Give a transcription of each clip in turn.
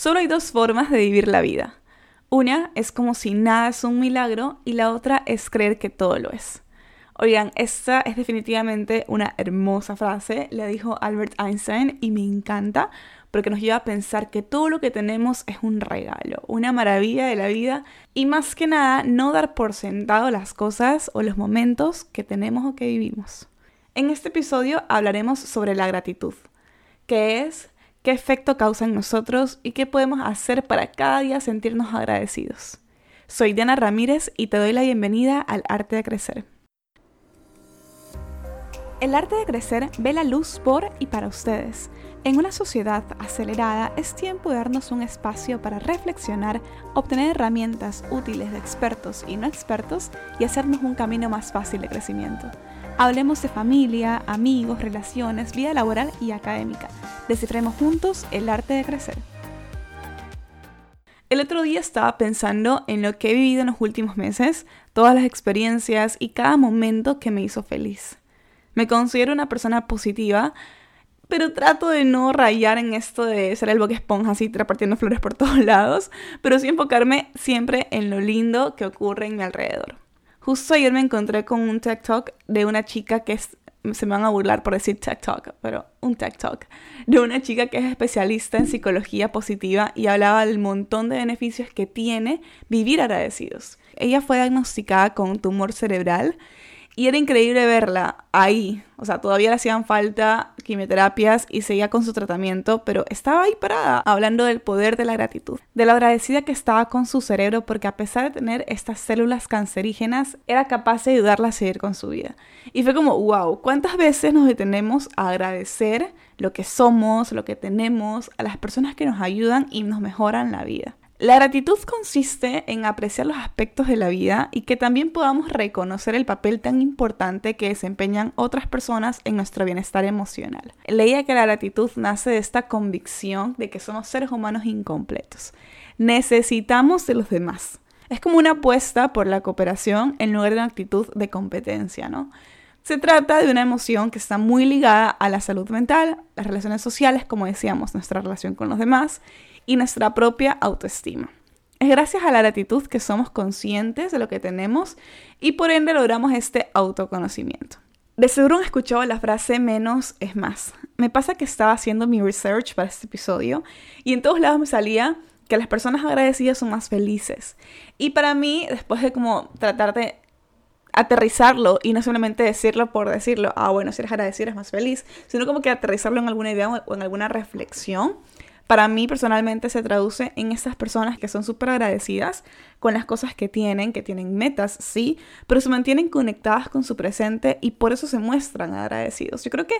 Solo hay dos formas de vivir la vida. Una es como si nada es un milagro y la otra es creer que todo lo es. Oigan, esta es definitivamente una hermosa frase, le dijo Albert Einstein y me encanta porque nos lleva a pensar que todo lo que tenemos es un regalo, una maravilla de la vida y más que nada no dar por sentado las cosas o los momentos que tenemos o que vivimos. En este episodio hablaremos sobre la gratitud, qué es, qué efecto causa en nosotros y qué podemos hacer para cada día sentirnos agradecidos. Soy Diana Ramírez y te doy la bienvenida al arte de crecer. El arte de crecer ve la luz por y para ustedes en una sociedad acelerada es tiempo de darnos un espacio para reflexionar, obtener herramientas útiles de expertos y no expertos y hacernos un camino más fácil de crecimiento. Hablemos de familia, amigos, relaciones, vida laboral y académica. Descifremos juntos el arte de crecer. El otro día estaba pensando en lo que he vivido en los últimos meses, todas las experiencias y cada momento que me hizo feliz. Me considero una persona positiva, pero trato de no rayar en esto de ser el boque esponja así repartiendo flores por todos lados, pero sí enfocarme siempre en lo lindo que ocurre en mi alrededor. Justo ayer me encontré con un TikTok Talk de una chica que es, se me van a burlar por decir TikTok, Talk, pero un TikTok Talk, de una chica que es especialista en psicología positiva y hablaba del montón de beneficios que tiene vivir agradecidos. Ella fue diagnosticada con un tumor cerebral y era increíble verla ahí. O sea, todavía le hacían falta quimioterapias y seguía con su tratamiento, pero estaba ahí parada, hablando del poder de la gratitud, de lo agradecida que estaba con su cerebro porque a pesar de tener estas células cancerígenas, era capaz de ayudarla a seguir con su vida. Y fue como, wow, ¿cuántas veces nos detenemos a agradecer lo que somos, lo que tenemos, a las personas que nos ayudan y nos mejoran la vida? La gratitud consiste en apreciar los aspectos de la vida y que también podamos reconocer el papel tan importante que desempeñan otras personas en nuestro bienestar emocional. Leía que la gratitud nace de esta convicción de que somos seres humanos incompletos. Necesitamos de los demás. Es como una apuesta por la cooperación en lugar de una actitud de competencia, ¿no? Se trata de una emoción que está muy ligada a la salud mental, las relaciones sociales, como decíamos, nuestra relación con los demás y nuestra propia autoestima. Es gracias a la gratitud que somos conscientes de lo que tenemos y por ende logramos este autoconocimiento. De seguro han escuchado la frase menos es más. Me pasa que estaba haciendo mi research para este episodio y en todos lados me salía que las personas agradecidas son más felices. Y para mí, después de como tratar de aterrizarlo y no solamente decirlo por decirlo, ah, bueno, si eres agradecido eres más feliz, sino como que aterrizarlo en alguna idea o en alguna reflexión, para mí personalmente se traduce en esas personas que son súper agradecidas con las cosas que tienen, que tienen metas, sí, pero se mantienen conectadas con su presente y por eso se muestran agradecidos. Yo creo que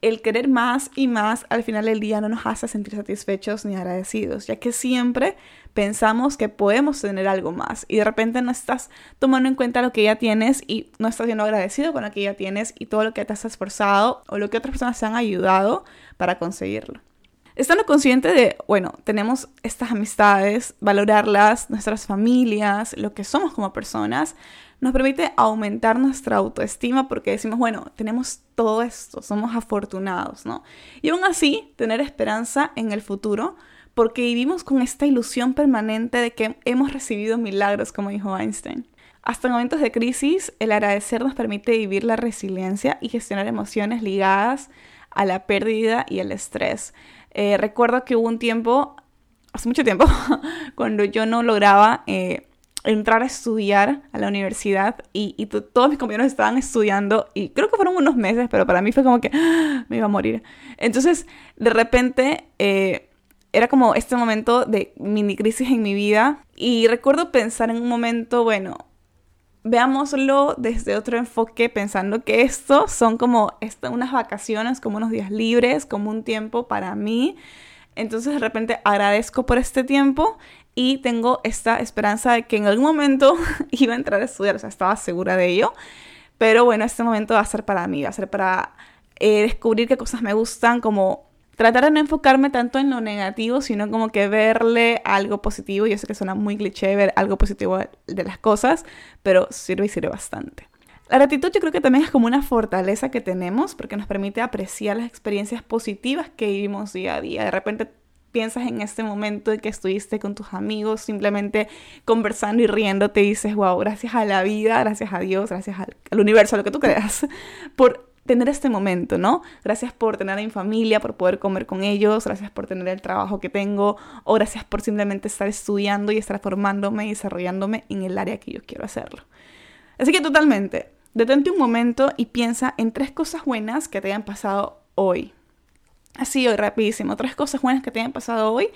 el querer más y más al final del día no nos hace sentir satisfechos ni agradecidos, ya que siempre pensamos que podemos tener algo más y de repente no estás tomando en cuenta lo que ya tienes y no estás siendo agradecido con lo que ya tienes y todo lo que te has esforzado o lo que otras personas te han ayudado para conseguirlo. Estando consciente de, bueno, tenemos estas amistades, valorarlas, nuestras familias, lo que somos como personas, nos permite aumentar nuestra autoestima porque decimos, bueno, tenemos todo esto, somos afortunados, ¿no? Y aún así, tener esperanza en el futuro porque vivimos con esta ilusión permanente de que hemos recibido milagros, como dijo Einstein. Hasta en momentos de crisis, el agradecer nos permite vivir la resiliencia y gestionar emociones ligadas a la pérdida y el estrés. Eh, recuerdo que hubo un tiempo, hace mucho tiempo, cuando yo no lograba eh, entrar a estudiar a la universidad y, todos mis compañeros estaban estudiando y creo que fueron unos meses, pero para mí fue como que me iba a morir. Entonces, de repente, eh, era como este momento de mini crisis en mi vida y recuerdo pensar en un momento, bueno, veámoslo desde otro enfoque, pensando que esto son como unas vacaciones, como unos días libres, como un tiempo para mí. Entonces de repente agradezco por este tiempo y tengo esta esperanza de que en algún momento iba a entrar a estudiar, o sea, estaba segura de ello. Pero bueno, este momento va a ser para mí, va a ser para eh, descubrir qué cosas me gustan, como tratar de no enfocarme tanto en lo negativo, sino como que verle algo positivo. Yo sé que suena muy cliché ver algo positivo de las cosas, pero sirve y sirve bastante. La gratitud yo creo que también es como una fortaleza que tenemos porque nos permite apreciar las experiencias positivas que vivimos día a día. De repente piensas en este momento de que estuviste con tus amigos, simplemente conversando y riendo, te dices, wow, gracias a la vida, gracias a Dios, gracias al, al universo, a lo que tú creas, por tener este momento, ¿no? Gracias por tener a mi familia, por poder comer con ellos, gracias por tener el trabajo que tengo, o gracias por simplemente estar estudiando y estar formándome y desarrollándome en el área que yo quiero hacerlo. Así que totalmente, detente un momento y piensa en tres cosas buenas que te hayan pasado hoy. Así hoy, rapidísimo, tres cosas buenas que te hayan pasado hoy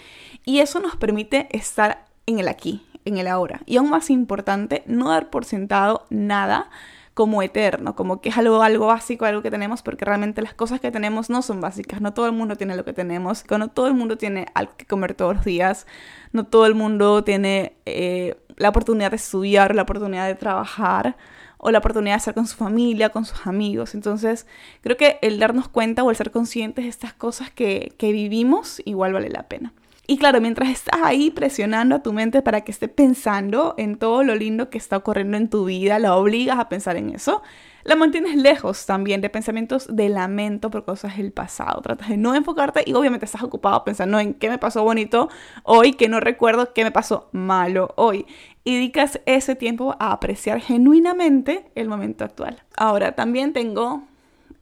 y eso nos permite estar en el aquí, en el ahora. Y aún más importante, no dar por sentado nada como eterno, como que es algo, algo básico, algo que tenemos, porque realmente las cosas que tenemos no son básicas, no todo el mundo tiene lo que tenemos, no todo el mundo tiene algo que comer todos los días, no todo el mundo tiene eh, la oportunidad de estudiar, la oportunidad de trabajar o la oportunidad de estar con su familia, con sus amigos. Entonces, creo que el darnos cuenta o el ser conscientes de estas cosas que, que vivimos igual vale la pena. Y claro, mientras estás ahí presionando a tu mente para que esté pensando en todo lo lindo que está ocurriendo en tu vida, la obligas a pensar en eso, la mantienes lejos también de pensamientos de lamento por cosas del pasado. Tratas de no enfocarte y obviamente estás ocupado pensando en qué me pasó bonito hoy, que no recuerdo qué me pasó malo hoy. Y dedicas ese tiempo a apreciar genuinamente el momento actual. Ahora, también tengo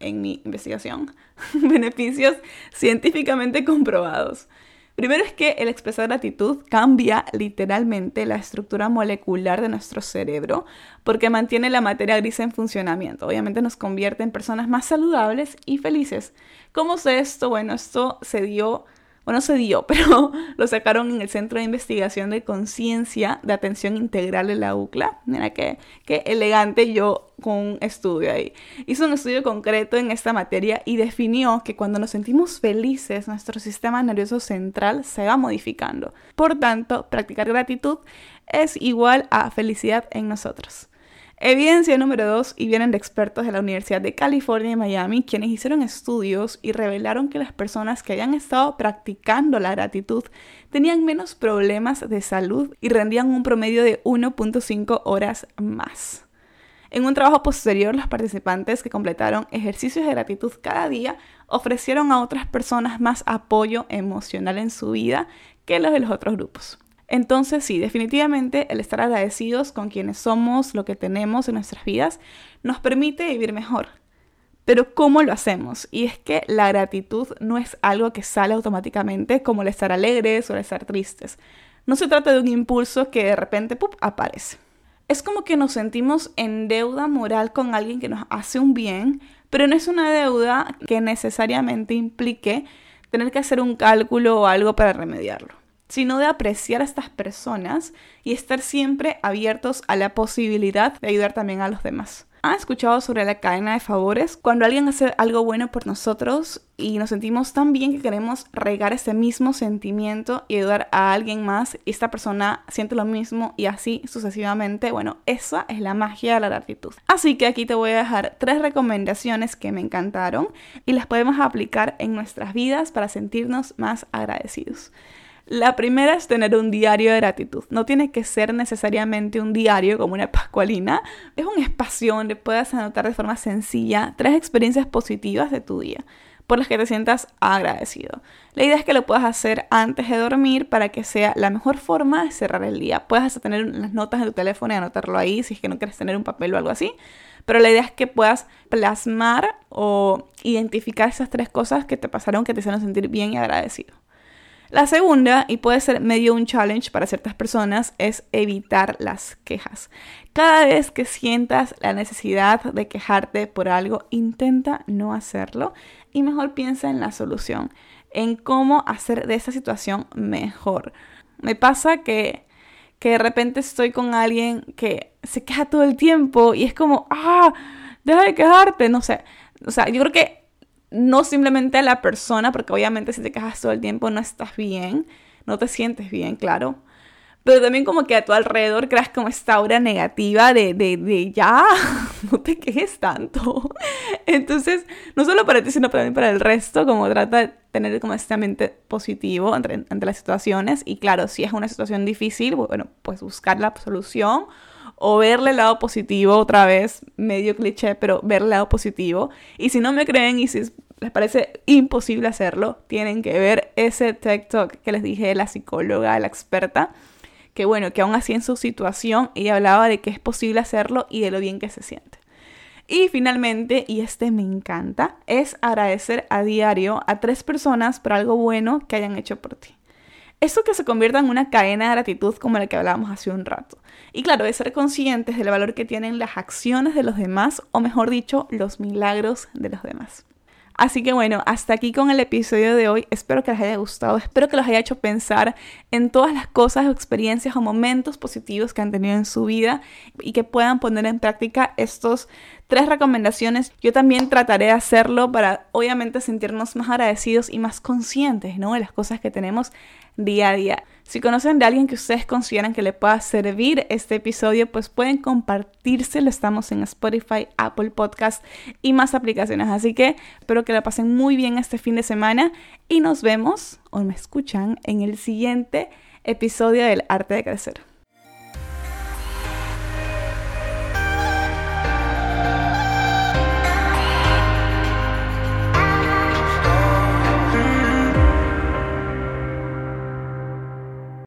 en mi investigación beneficios científicamente comprobados. Primero es que el expresar gratitud cambia literalmente la estructura molecular de nuestro cerebro porque mantiene la materia gris en funcionamiento. Obviamente nos convierte en personas más saludables y felices. ¿Cómo sé esto? Bueno, esto se dio bueno, se dio, pero lo sacaron en el Centro de Investigación de Conciencia de Atención Integral de la UCLA. Mira qué, qué elegante yo con un estudio ahí. Hizo un estudio concreto en esta materia y definió que cuando nos sentimos felices, nuestro sistema nervioso central se va modificando. Por tanto, practicar gratitud es igual a felicidad en nosotros. Evidencia número dos, y vienen de expertos de la Universidad de California y Miami, quienes hicieron estudios y revelaron que las personas que hayan estado practicando la gratitud tenían menos problemas de salud y rendían un promedio de 1.5 horas más. En un trabajo posterior, los participantes que completaron ejercicios de gratitud cada día ofrecieron a otras personas más apoyo emocional en su vida que los de los otros grupos. Entonces sí, definitivamente el estar agradecidos con quienes somos, lo que tenemos en nuestras vidas, nos permite vivir mejor. Pero ¿cómo lo hacemos? Y es que la gratitud no es algo que sale automáticamente como el estar alegres o el estar tristes. No se trata de un impulso que de repente ¡pup! aparece. Es como que nos sentimos en deuda moral con alguien que nos hace un bien, pero no es una deuda que necesariamente implique tener que hacer un cálculo o algo para remediarlo sino de apreciar a estas personas y estar siempre abiertos a la posibilidad de ayudar también a los demás. ¿Han escuchado sobre la cadena de favores? Cuando alguien hace algo bueno por nosotros y nos sentimos tan bien que queremos regar ese mismo sentimiento y ayudar a alguien más y esta persona siente lo mismo y así sucesivamente, bueno, esa es la magia de la gratitud. Así que aquí te voy a dejar tres recomendaciones que me encantaron y las podemos aplicar en nuestras vidas para sentirnos más agradecidos. La primera es tener un diario de gratitud. No tiene que ser necesariamente un diario como una pascualina. Es un espacio donde puedas anotar de forma sencilla tres experiencias positivas de tu día por las que te sientas agradecido. La idea es que lo puedas hacer antes de dormir para que sea la mejor forma de cerrar el día. Puedes hasta tener las notas de tu teléfono y anotarlo ahí si es que no quieres tener un papel o algo así. Pero la idea es que puedas plasmar o identificar esas tres cosas que te pasaron que te hicieron sentir bien y agradecido. La segunda, y puede ser medio un challenge para ciertas personas, es evitar las quejas. Cada vez que sientas la necesidad de quejarte por algo, intenta no hacerlo y mejor piensa en la solución, en cómo hacer de esa situación mejor. Me pasa que, que de repente estoy con alguien que se queja todo el tiempo y es como, ah, deja de quejarte, no sé. O sea, yo creo que no simplemente a la persona, porque obviamente si te quejas todo el tiempo no estás bien, no te sientes bien, claro. Pero también como que a tu alrededor creas como esta aura negativa de, de, de ya, no te quejes tanto. Entonces, no solo para ti, sino también para el resto, como trata de tener como este ambiente positivo ante, ante las situaciones. Y claro, si es una situación difícil, bueno, pues buscar la solución o verle el lado positivo otra vez, medio cliché, pero ver el lado positivo. Y si no me creen y si les parece imposible hacerlo, tienen que ver ese TikTok que les dije de la psicóloga, la experta, que bueno, que aún así en su situación ella hablaba de que es posible hacerlo y de lo bien que se siente. Y finalmente, y este me encanta, es agradecer a diario a tres personas por algo bueno que hayan hecho por ti. Eso que se convierta en una cadena de gratitud como la que hablábamos hace un rato. Y claro, de ser conscientes del valor que tienen las acciones de los demás, o mejor dicho, los milagros de los demás. Así que bueno, hasta aquí con el episodio de hoy. Espero que les haya gustado, espero que los haya hecho pensar en todas las cosas experiencias o momentos positivos que han tenido en su vida y que puedan poner en práctica estos tres recomendaciones. Yo también trataré de hacerlo para obviamente sentirnos más agradecidos y más conscientes, ¿no? De las cosas que tenemos día a día. Si conocen de alguien que ustedes consideran que le pueda servir este episodio, pues pueden compartírselo. Estamos en Spotify, Apple Podcast y más aplicaciones. Así que espero que la pasen muy bien este fin de semana y nos vemos o me escuchan en el siguiente episodio del Arte de Crecer.